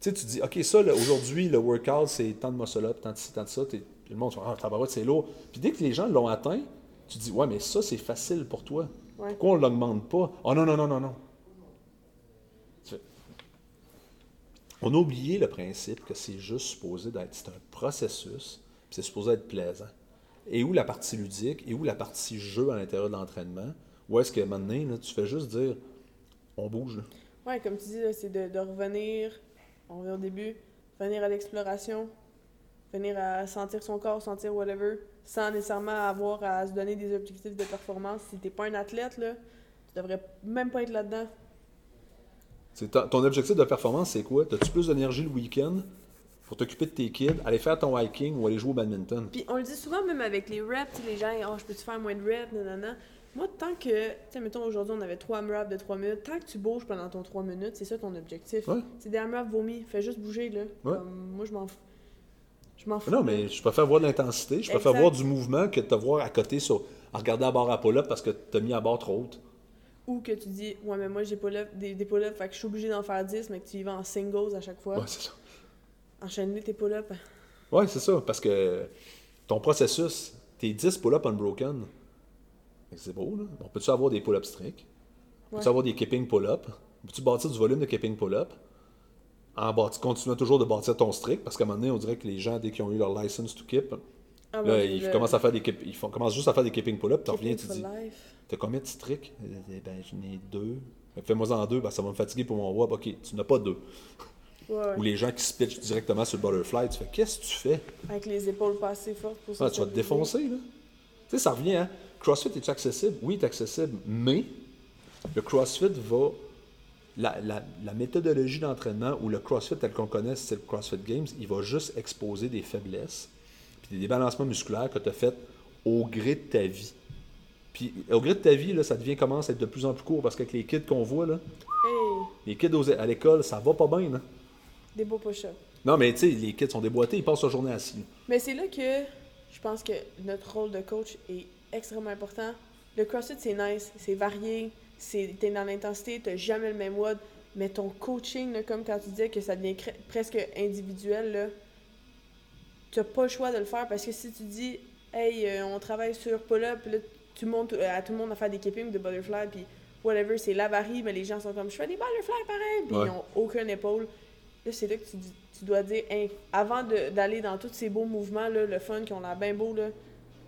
Tu sais, tu dis, OK, ça, aujourd'hui, le workout, c'est tant de muscle-up, tant de ci, tant de ça. le monde dit, ah, tabarouette, c'est lourd. Puis dès que les gens l'ont atteint, tu dis, ouais, mais ça, c'est facile pour toi. Pourquoi on ne l'augmente pas? Oh non, non, non, non, non. On a oublié le principe que c'est juste supposé d'être, c'est un processus, puis c'est supposé être plaisant. Et où la partie ludique, et où la partie jeu à l'intérieur de l'entraînement, où est-ce que maintenant, là, tu fais juste dire, on bouge. Là. Ouais, comme tu dis, c'est de, revenir, on revient au début, venir à l'exploration, venir à sentir son corps, sentir whatever, sans nécessairement avoir à se donner des objectifs de performance. Si t'es pas un athlète, là, tu devrais même pas être là-dedans. ton objectif de performance, c'est quoi? As-tu plus d'énergie le week-end? Pour t'occuper de tes kids, aller faire ton hiking ou aller jouer au badminton? Puis on le dit souvent même avec les reps, les gens, oh, je peux-tu faire moins de reps, nanana. Moi, tant que, tu sais, mettons, aujourd'hui, on avait trois AMRAP de 3 minutes. Tant que tu bouges pendant ton 3 minutes, c'est ça ton objectif. C'est des AMRAP vomis. Fais juste bouger, là. moi, je m'en fous. Je m'en fous. Non, mais je préfère voir de l'intensité. Je préfère voir du mouvement que de te voir à côté sur, à regarder à bord à pull-up parce que tu as mis à bord trop haute. Ou que tu dis, ouais, mais moi, j'ai des, des pull-ups, fait que je suis obligé d'en faire 10, mais que tu y vas en singles à chaque fois. Ouais, c'est ça. Enchaîner tes pull-ups. Ouais, c'est ça. Parce que ton processus, tes 10 pull-ups unbroken, c'est beau, là. On peut-tu avoir des pull-up strict? On peut-tu avoir des keeping pull-up? Peux-tu bâtir du volume de keeping pull-up? En bâti, continuant toujours de bâtir ton strict, parce qu'à un moment donné, on dirait que les gens, dès qu'ils ont eu leur license to keep, ah, là, ils, commencent à faire des, ils font, commencent juste à faire des keeping pull-up, tu reviens, tu dis, t'as combien de strict? Eh ben, j'en ai deux. Fais-moi en deux, ben, ça va me fatiguer pour mon web. Ok, tu n'as pas deux. Ouais. Ou les gens qui se pitchent directement sur le butterfly. Tu fais, qu'est-ce que tu fais? Avec les épaules pas assez fortes pour ça. Ah, tu vas te défoncer, là. Tu sais, ça revient, hein? CrossFit est accessible? Oui, il est accessible, mais le CrossFit va. La, la- la méthodologie d'entraînement ou le CrossFit tel qu'on connaît, c'est le CrossFit Games, il va juste exposer des faiblesses puis des débalancements musculaires que tu as fait au gré de ta vie. Puis au gré de ta vie, là, ça devient commence à être de plus en plus court parce qu'avec les kids qu'on voit, là, Hey, les kids aux- à l'école, ça va pas bien. Là. Des beaux push-ups. Non, mais tu sais, les kids sont déboîtés, ils passent leur journée assis. Mais c'est là que je pense que notre rôle de coach est extrêmement important. Le CrossFit, c'est nice, c'est varié, c'est t'es dans l'intensité, t'as jamais le même WOD, mais ton coaching, là, comme quand tu disais que ça devient presque individuel, là, t'as pas le choix de le faire parce que si tu dis, hey, euh, on travaille sur pull-up, là, tu montes euh, à tout le monde à faire des keeping de butterfly, puis whatever, c'est la varie, mais les gens sont comme, je fais des butterfly pareil, puis Ouais. ils ont aucun épaule. Là, c'est là que tu, tu dois dire, Hey, avant d'aller dans tous ces beaux mouvements, là, le fun, qui ont l'air bien beau, là,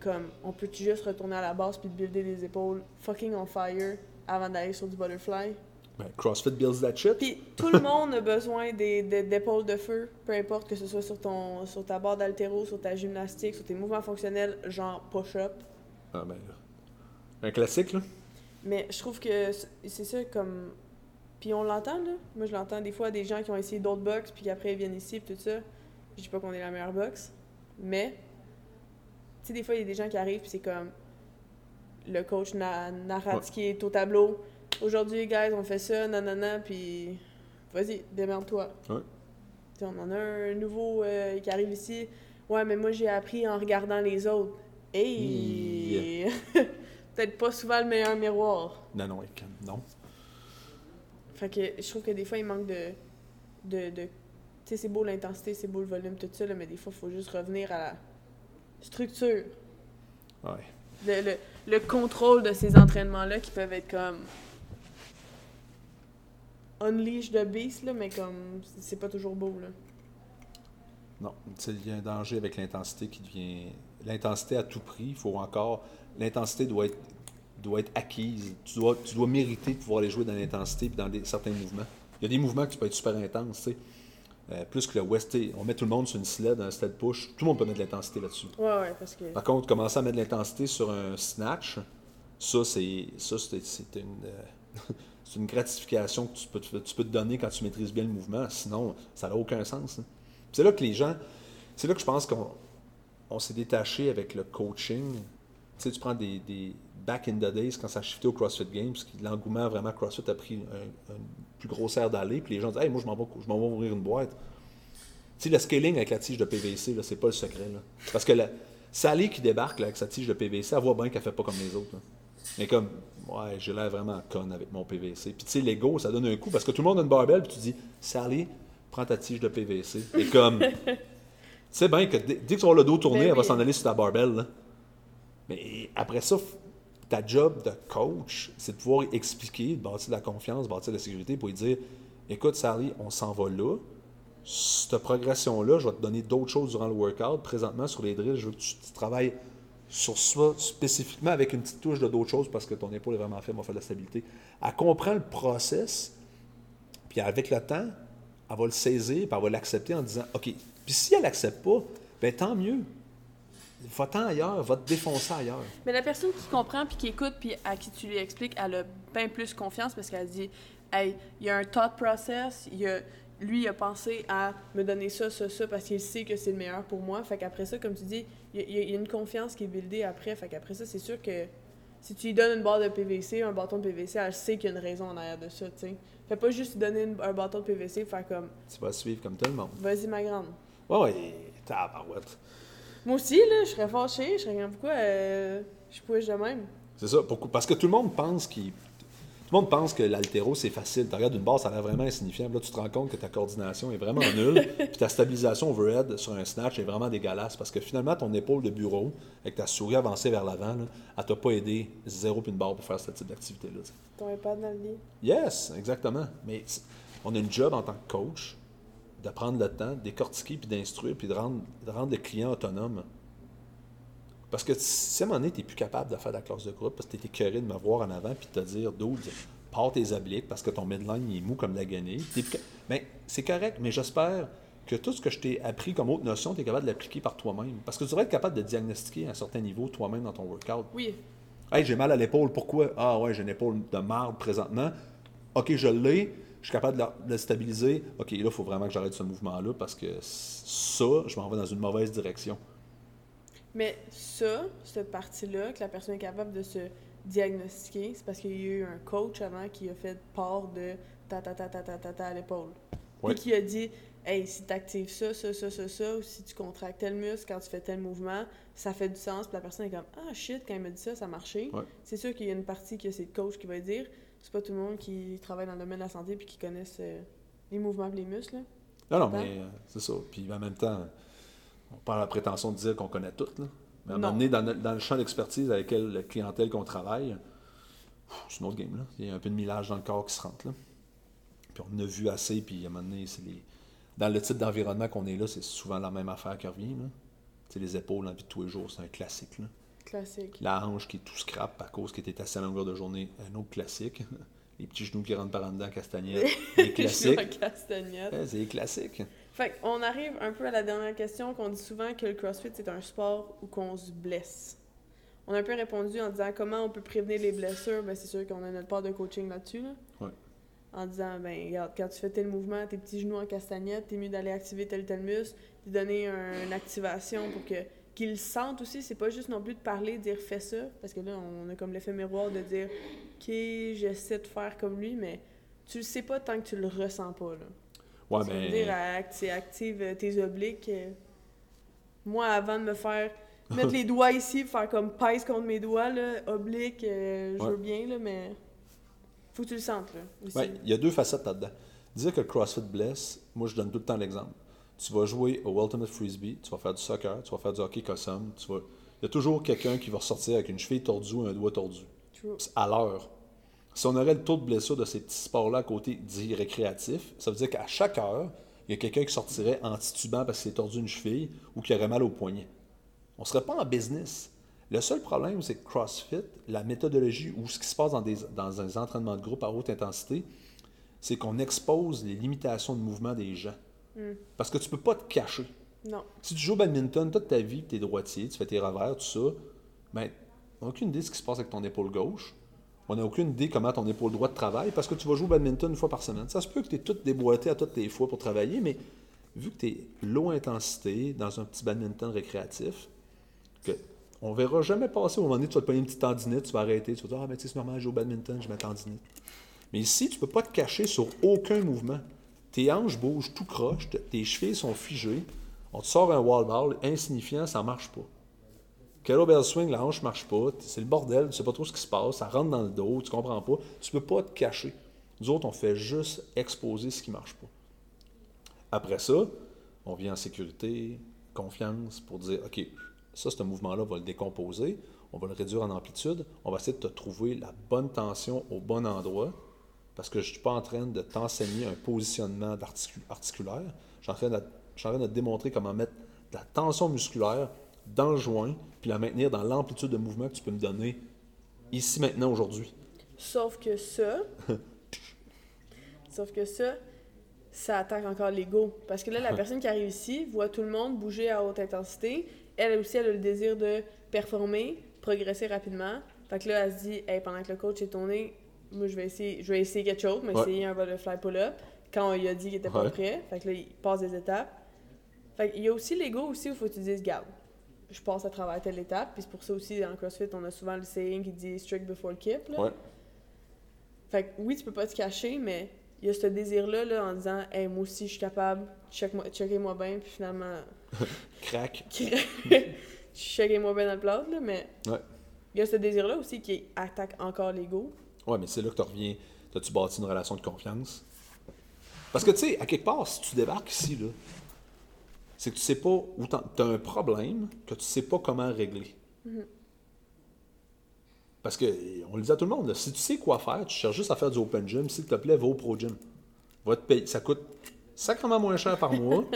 comme, on peut-tu juste retourner à la base puis te builder les épaules fucking on fire avant d'aller sur du butterfly? Ben, CrossFit builds that shit. Puis tout le monde a besoin d'épaules de feu, peu importe que ce soit sur, ton, sur ta barre d'haltéro, sur ta gymnastique, sur tes mouvements fonctionnels, genre push-up. Ah, ben, un classique, là. Mais je trouve que c'est ça comme. Puis on l'entend, là. Moi, je l'entends des fois des gens qui ont essayé d'autres box, puis qu'après ils viennent ici, puis tout ça. Je dis pas qu'on est la meilleure box, mais. Tu sais, des fois, il y a des gens qui arrivent, puis c'est comme. Le coach na narrate Ouais. ce qui est au tableau. Aujourd'hui, guys, on fait ça, nanana, puis. Vas-y, démerde-toi. Ouais. Tu sais, on en a un nouveau euh, qui arrive ici. Ouais, mais moi, j'ai appris en regardant les autres. Hey! Peut-être pas souvent le meilleur miroir. Non, non, non. Fait que je trouve que des fois, il manque de. de, de tu sais, c'est beau l'intensité, c'est beau le volume, tout ça, là, mais des fois, il faut juste revenir à la structure. Ouais. Le, le, le contrôle de ces entraînements-là qui peuvent être comme. Unleash the beast, là, mais comme. C'est pas toujours beau, là. Non, il y a un danger avec l'intensité qui devient. L'intensité à tout prix, il faut encore. L'intensité doit être, doit être acquise. Tu dois, tu dois mériter de pouvoir aller jouer dans l'intensité et dans des, certains mouvements. Il y a des mouvements qui peuvent être super intenses, tu sais. Euh, plus que le West, on met tout le monde sur une sled, un sled push. Tout le monde peut mettre de l'intensité là-dessus. Ouais, ouais, parce que. Par contre, commencer à mettre de l'intensité sur un snatch, ça, c'est ça c'est c'est une, euh, c'est une gratification que tu peux, te, tu peux te donner quand tu maîtrises bien le mouvement. Sinon, ça n'a aucun sens. hein. C'est là que les gens, c'est là que je pense qu'on on s'est détaché avec le coaching. Tu sais, tu prends des, des back in the days quand ça a shifté au CrossFit Games, l'engouement vraiment CrossFit a pris un, une plus grosse aire d'aller, puis les gens disent Hey, moi je m'en vais, je m'en vais ouvrir une boîte. Tu sais, le scaling avec la tige de PVC, là, c'est pas le secret. Là. Parce que la, Sally qui débarque là, avec sa tige de PVC, elle voit bien qu'elle fait pas comme les autres. là. Mais comme, ouais, j'ai l'air vraiment conne avec mon PVC. Puis tu sais, l'ego, ça donne un coup parce que tout le monde a une barbelle, puis tu dis, Sally, prends ta tige de PVC. Et comme, tu sais bien que dès, que tu vas le dos tourné, Ben elle va s'en aller sur ta barbelle. là. Mais après ça, ta job de coach, c'est de pouvoir expliquer, de bâtir de la confiance, bâtir de la sécurité pour lui dire écoute, Sally, on s'en va là. Cette progression-là, je vais te donner d'autres choses durant le workout. Présentement, sur les drills, je veux que tu, travailles sur ça spécifiquement avec une petite touche de d'autres choses parce que ton épaule est vraiment faible, on va faire de la stabilité. Elle comprend le process, puis avec le temps, elle va le saisir, puis elle va l'accepter en disant OK. Puis si elle l'accepte pas, ben tant mieux. Va-t'en ailleurs, va te défoncer ailleurs. Mais la personne qui comprend puis qui écoute puis à qui tu lui expliques, elle a bien plus confiance parce qu'elle dit Hey, il y a un thought process, il y a, lui, il a pensé à me donner ça, ça, ça parce qu'il sait que c'est le meilleur pour moi. Fait qu'après ça, comme tu dis, il y, a- il y a une confiance qui est buildée après. Fait qu'après ça, c'est sûr que si tu lui donnes une barre de PVC, un bâton de PVC, elle sait qu'il y a une raison en arrière de ça, tu sais. Fais pas juste lui donner une- un bâton de PVC, faire comme Tu vas suivre comme tout le monde. Vas-y, ma grande. Ouais, ouais, tabarouette. Moi aussi, là, je serais fâchée, je serais comme pourquoi euh, je push de même? C'est ça. pourquoi- Parce que tout le monde pense qu'il. Tout le monde pense que l'altéro, c'est facile. Tu regardes une barre, ça a l'air vraiment insignifiant. Puis Là, tu te rends compte que ta coordination est vraiment nulle. puis ta stabilisation overhead sur un snatch est vraiment dégueulasse. Parce que finalement, ton épaule de bureau, avec ta souris avancée vers l'avant, là, elle t'a pas aidé zéro puis une barre pour faire ce type d'activité-là. Ton iPad dans le lit. Yes, exactement. Mais on a une job en tant que coach de prendre le temps, de décortiquer, puis d'instruire, puis de rendre, de rendre le client autonome. Parce que si à un moment donné, tu n'es plus capable de faire de la classe de groupe, parce que tu es écœuré de me voir en avant, puis de te dire, dude, pars tes obliques parce que ton midline il est mou comme la guenille. Mais c'est correct, mais j'espère que tout ce que je t'ai appris comme autre notion, tu es capable de l'appliquer par toi-même. Parce que tu devrais être capable de diagnostiquer à un certain niveau toi-même dans ton workout. Oui. Hey, j'ai mal à l'épaule, pourquoi? Ah ouais, j'ai une épaule de marde présentement. Ok, je l'ai, je suis capable de la- de stabiliser. Ok, là, il faut vraiment que j'arrête ce mouvement-là parce que ça, je m'en vais dans une mauvaise direction. Mais ça, cette partie-là, que la personne est capable de se diagnostiquer, c'est parce qu'il y a eu un coach avant qui a fait part de ta ta ta ta ta ta, ta à l'épaule. Puis qui a dit Hey, si tu actives ça, ça, ça, ça, ça, ou si tu contractes tel muscle quand tu fais tel mouvement, ça fait du sens. Puis la personne est comme Ah shit, quand il m'a dit ça, ça. Ouais. C'est sûr qu'il y a une partie que c'est le coach qui va dire. C'est pas tout le monde qui travaille dans le domaine de la santé puis qui connaissent euh, les mouvements et les muscles. là. Non, non, mais euh, c'est ça. Puis en même temps, on parle la prétention de dire qu'on connaît tout. Là. Mais à un moment donné, dans, le- dans le champ d'expertise avec la clientèle qu'on travaille, c'est une autre game. Là. Il y a un peu de millage dans le corps qui se rentre. Là. Puis on en a vu assez, puis à un moment donné, c'est les... dans le type d'environnement qu'on est là, c'est souvent la même affaire qui revient. Là. Tu sais, les épaules la vie de tous les jours, c'est un classique. Là. Classique. La hanche qui est tout scrap à cause qu'elle était assez à longueur de journée, un autre classique. Les petits genoux qui rentrent par en dedans, castagnette, les classiques. castagnette. Ouais, c'est les classiques. Fait qu'on arrive un peu à la dernière question qu'on dit souvent que le CrossFit c'est un sport où qu'on se blesse. On a un peu répondu en disant comment on peut prévenir les blessures, ben c'est sûr qu'on a notre part de coaching là-dessus. Là. Ouais. En disant ben regarde, quand tu fais tel mouvement, tes petits genoux en castagnette, t'es mieux d'aller activer tel tel muscle, de donner un- une activation pour que qu'ils le sentent aussi, c'est pas juste non plus de parler, de dire fais ça, parce que là on a comme l'effet miroir de dire OK, j'essaie de faire comme lui, mais tu le sais pas tant que tu le ressens pas là. Ouais, Tu ben, dire, acti- active euh, tes obliques. euh, Moi, avant de me faire mettre les doigts ici, faire comme pèse contre mes doigts, là, oblique, euh, je Ouais. veux bien, là, mais faut que tu le sentes, là, aussi. Ouais, il y a deux facettes là-dedans. Dire que le CrossFit blesse, moi je donne tout le temps l'exemple. Tu vas jouer au Ultimate Frisbee, tu vas faire du soccer, tu vas faire du hockey cosum, tu vas... il y a toujours quelqu'un qui va ressortir avec une cheville tordue ou un doigt tordu. À l'heure. Si on aurait le taux de blessure de ces petits sports-là à côté dit récréatif, ça veut dire qu'à chaque heure, il y a quelqu'un qui sortirait en titubant parce qu'il s'est tordu une cheville ou qui aurait mal au poignet. On ne serait pas en business. Le seul problème, c'est que CrossFit, la méthodologie ou ce qui se passe dans des, dans un entraînement de groupe à haute intensité, c'est qu'on expose les limitations de mouvement des gens. Mm. Parce que tu peux pas te cacher. Non. Si tu joues au badminton toute ta vie, tu es droitier, tu fais tes revers, tout ça, ben, on n'a aucune idée de ce qui se passe avec ton épaule gauche. On n'a aucune idée comment ton épaule droite travaille parce que tu vas jouer au badminton une fois par semaine. Ça se peut que tu es tout déboîté à toutes tes fois pour travailler, mais vu que tu es low intensité dans un petit badminton récréatif, que on verra jamais passer au moment donné, tu vas te pogner une petite tendinite, tu vas arrêter, tu vas dire Ah, mais tu sais, c'est normal, je joue au badminton, j'ai ma tendinite. Mais ici, tu ne peux pas te cacher sur aucun mouvement. Tes hanches bougent tout croche, tes chevilles sont figées. On te sort un wall ball insignifiant, ça marche pas. Kettlebell swing, la hanche marche pas, c'est le bordel, tu sais pas trop ce qui se passe, ça rentre dans le dos, tu comprends pas. Tu peux pas te cacher. Nous autres, on fait juste exposer ce qui marche pas. Après ça, on vient en sécurité, confiance pour dire OK, ça, ce mouvement-là, va le décomposer, on va le réduire en amplitude, on va essayer de te trouver la bonne tension au bon endroit, parce que je ne suis pas en train de t'enseigner un positionnement articulaire, je suis, en train de, je suis en train de te démontrer comment mettre de la tension musculaire dans le joint, puis la maintenir dans l'amplitude de mouvement que tu peux me donner ici, maintenant, aujourd'hui. Sauf que ça, sauf que ça, ça attaque encore l'ego. Parce que là, la personne qui arrive ici voit tout le monde bouger à haute intensité. Elle aussi, elle a le désir de performer, progresser rapidement. Fait que là, elle se dit, hey, pendant que le coach est tourné, moi, je vais essayer, je vais essayer quelque chose, mais essayer un butterfly pull-up. Quand il a dit qu'il était pas prêt, fait que là, il passe des étapes. Fait qu'il y a aussi l'ego aussi où il faut que tu dises, garde, je passe à travers telle étape. Puis c'est pour ça aussi, en CrossFit, on a souvent le saying qui dit strict before keep. Là. Ouais. Fait que oui, tu peux pas te cacher, mais il y a ce désir-là là, en disant Hey, moi aussi, je suis capable, check-moi- checkez-moi bien, puis finalement, Crac. checkez-moi bien dans le plat, là, mais Ouais. il y a ce désir-là aussi qui attaque encore l'ego. Ouais, mais c'est là que tu reviens. As-tu bâti une relation de confiance? Parce que, tu sais, à quelque part, si tu débarques ici, là, c'est que tu sais pas où tu as un problème que tu sais pas comment régler. Parce que, on le dit à tout le monde, là, si tu sais quoi faire, tu cherches juste à faire du open gym, s'il te plaît, va au pro gym. Va te payer. Ça coûte sacrément moins cher par mois.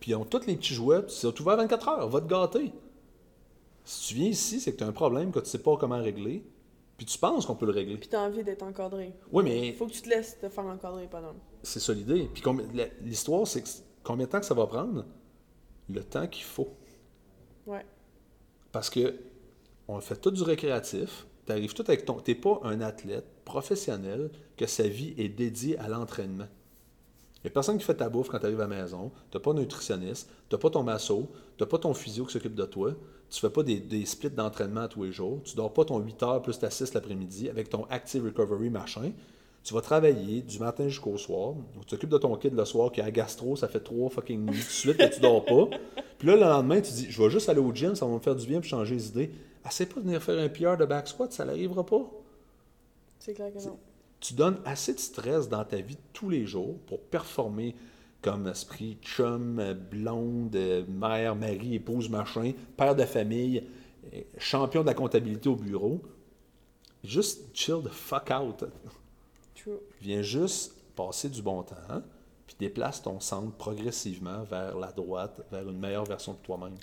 Puis ils ont tous les petits jouets, puis c'est ouvert 24 heures, va te gâter. Si tu viens ici, c'est que tu as un problème que tu sais pas comment régler. Puis tu penses qu'on peut le régler. Puis t'as envie d'être encadré. Oui, mais Il faut que tu te laisses te faire encadrer pendant. c'est ça l'idée. Puis l'histoire, c'est que combien de temps que ça va prendre? Le temps qu'il faut. Ouais. Parce que on fait tout du récréatif. Tu arrives tout avec ton. Tu pas un athlète professionnel que sa vie est dédiée à l'entraînement. Il n'y a personne qui fait ta bouffe quand tu arrives à la maison. Tu pas de nutritionniste, tu pas ton masso, tu pas ton physio qui s'occupe de toi. Tu fais pas des, des splits d'entraînement tous les jours. Tu dors pas ton 8 heures plus ta 6 l'après-midi avec ton active recovery machin. Tu vas travailler du matin jusqu'au soir. Tu t'occupes de ton kid le soir qui a la gastro, ça fait trois fucking nuits de suite que tu dors pas. Puis là, le lendemain, tu dis Je vais juste aller au gym, ça va me faire du bien pour changer les idées. Essaye pas de venir faire un PR de back squat, ça n'arrivera pas. C'est clair que non. Tu donnes assez de stress dans ta vie de tous les jours pour performer comme esprit chum, blonde, mère, mari, épouse, machin, père de famille, champion de la comptabilité au bureau. Juste chill the fuck out. True. Viens juste passer du bon temps, hein, puis déplace ton centre progressivement vers la droite, vers une meilleure version de toi-même.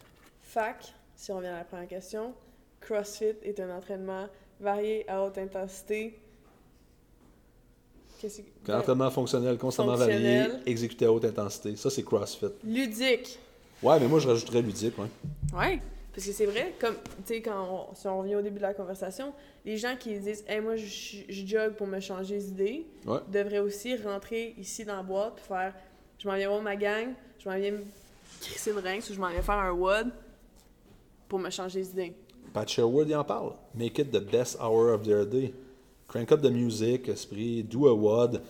Fac, si on revient à la première question, CrossFit est un entraînement varié à haute intensité. Que- entraînement fonctionnel, constamment varié, exécuté à haute intensité. Ça, c'est CrossFit. Ludique. Ouais, mais moi, je rajouterais ludique, ouais. Ouais. Parce que c'est vrai, comme, tu sais, quand on, si on revient au début de la conversation, les gens qui disent, hey, moi, je, je jogue pour me changer d'idée, Ouais. devraient aussi rentrer ici dans la boîte puis faire, je m'en viens voir ma gang, je m'en viens me crisser une rince ou je m'en viens faire un WOD pour me changer d'idée. Pat Sherwood, il en parle. Make it the best hour of their day. Crank up the music, esprit, do a WOD,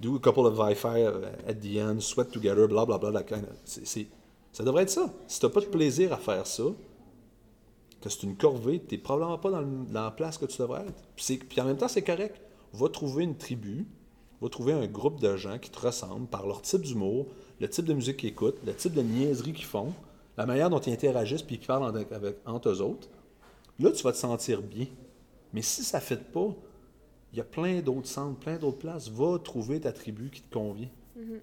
do a couple of Wi-Fi at the end, sweat together, bla bla bla. ça devrait être ça. Si t'as pas de plaisir à faire ça, que c'est une corvée, t'es probablement pas dans, la place que tu devrais être. Puis, en même temps, c'est correct. Va trouver une tribu, va trouver un groupe de gens qui te ressemblent par leur type d'humour, le type de musique qu'ils écoutent, le type de niaiserie qu'ils font, la manière dont ils interagissent puis qu'ils parlent entre eux autres. Là, tu vas te sentir bien. Mais si ça ne fait pas, il y a plein d'autres centres, plein d'autres places. Va trouver ta tribu qui te convient. Mhm.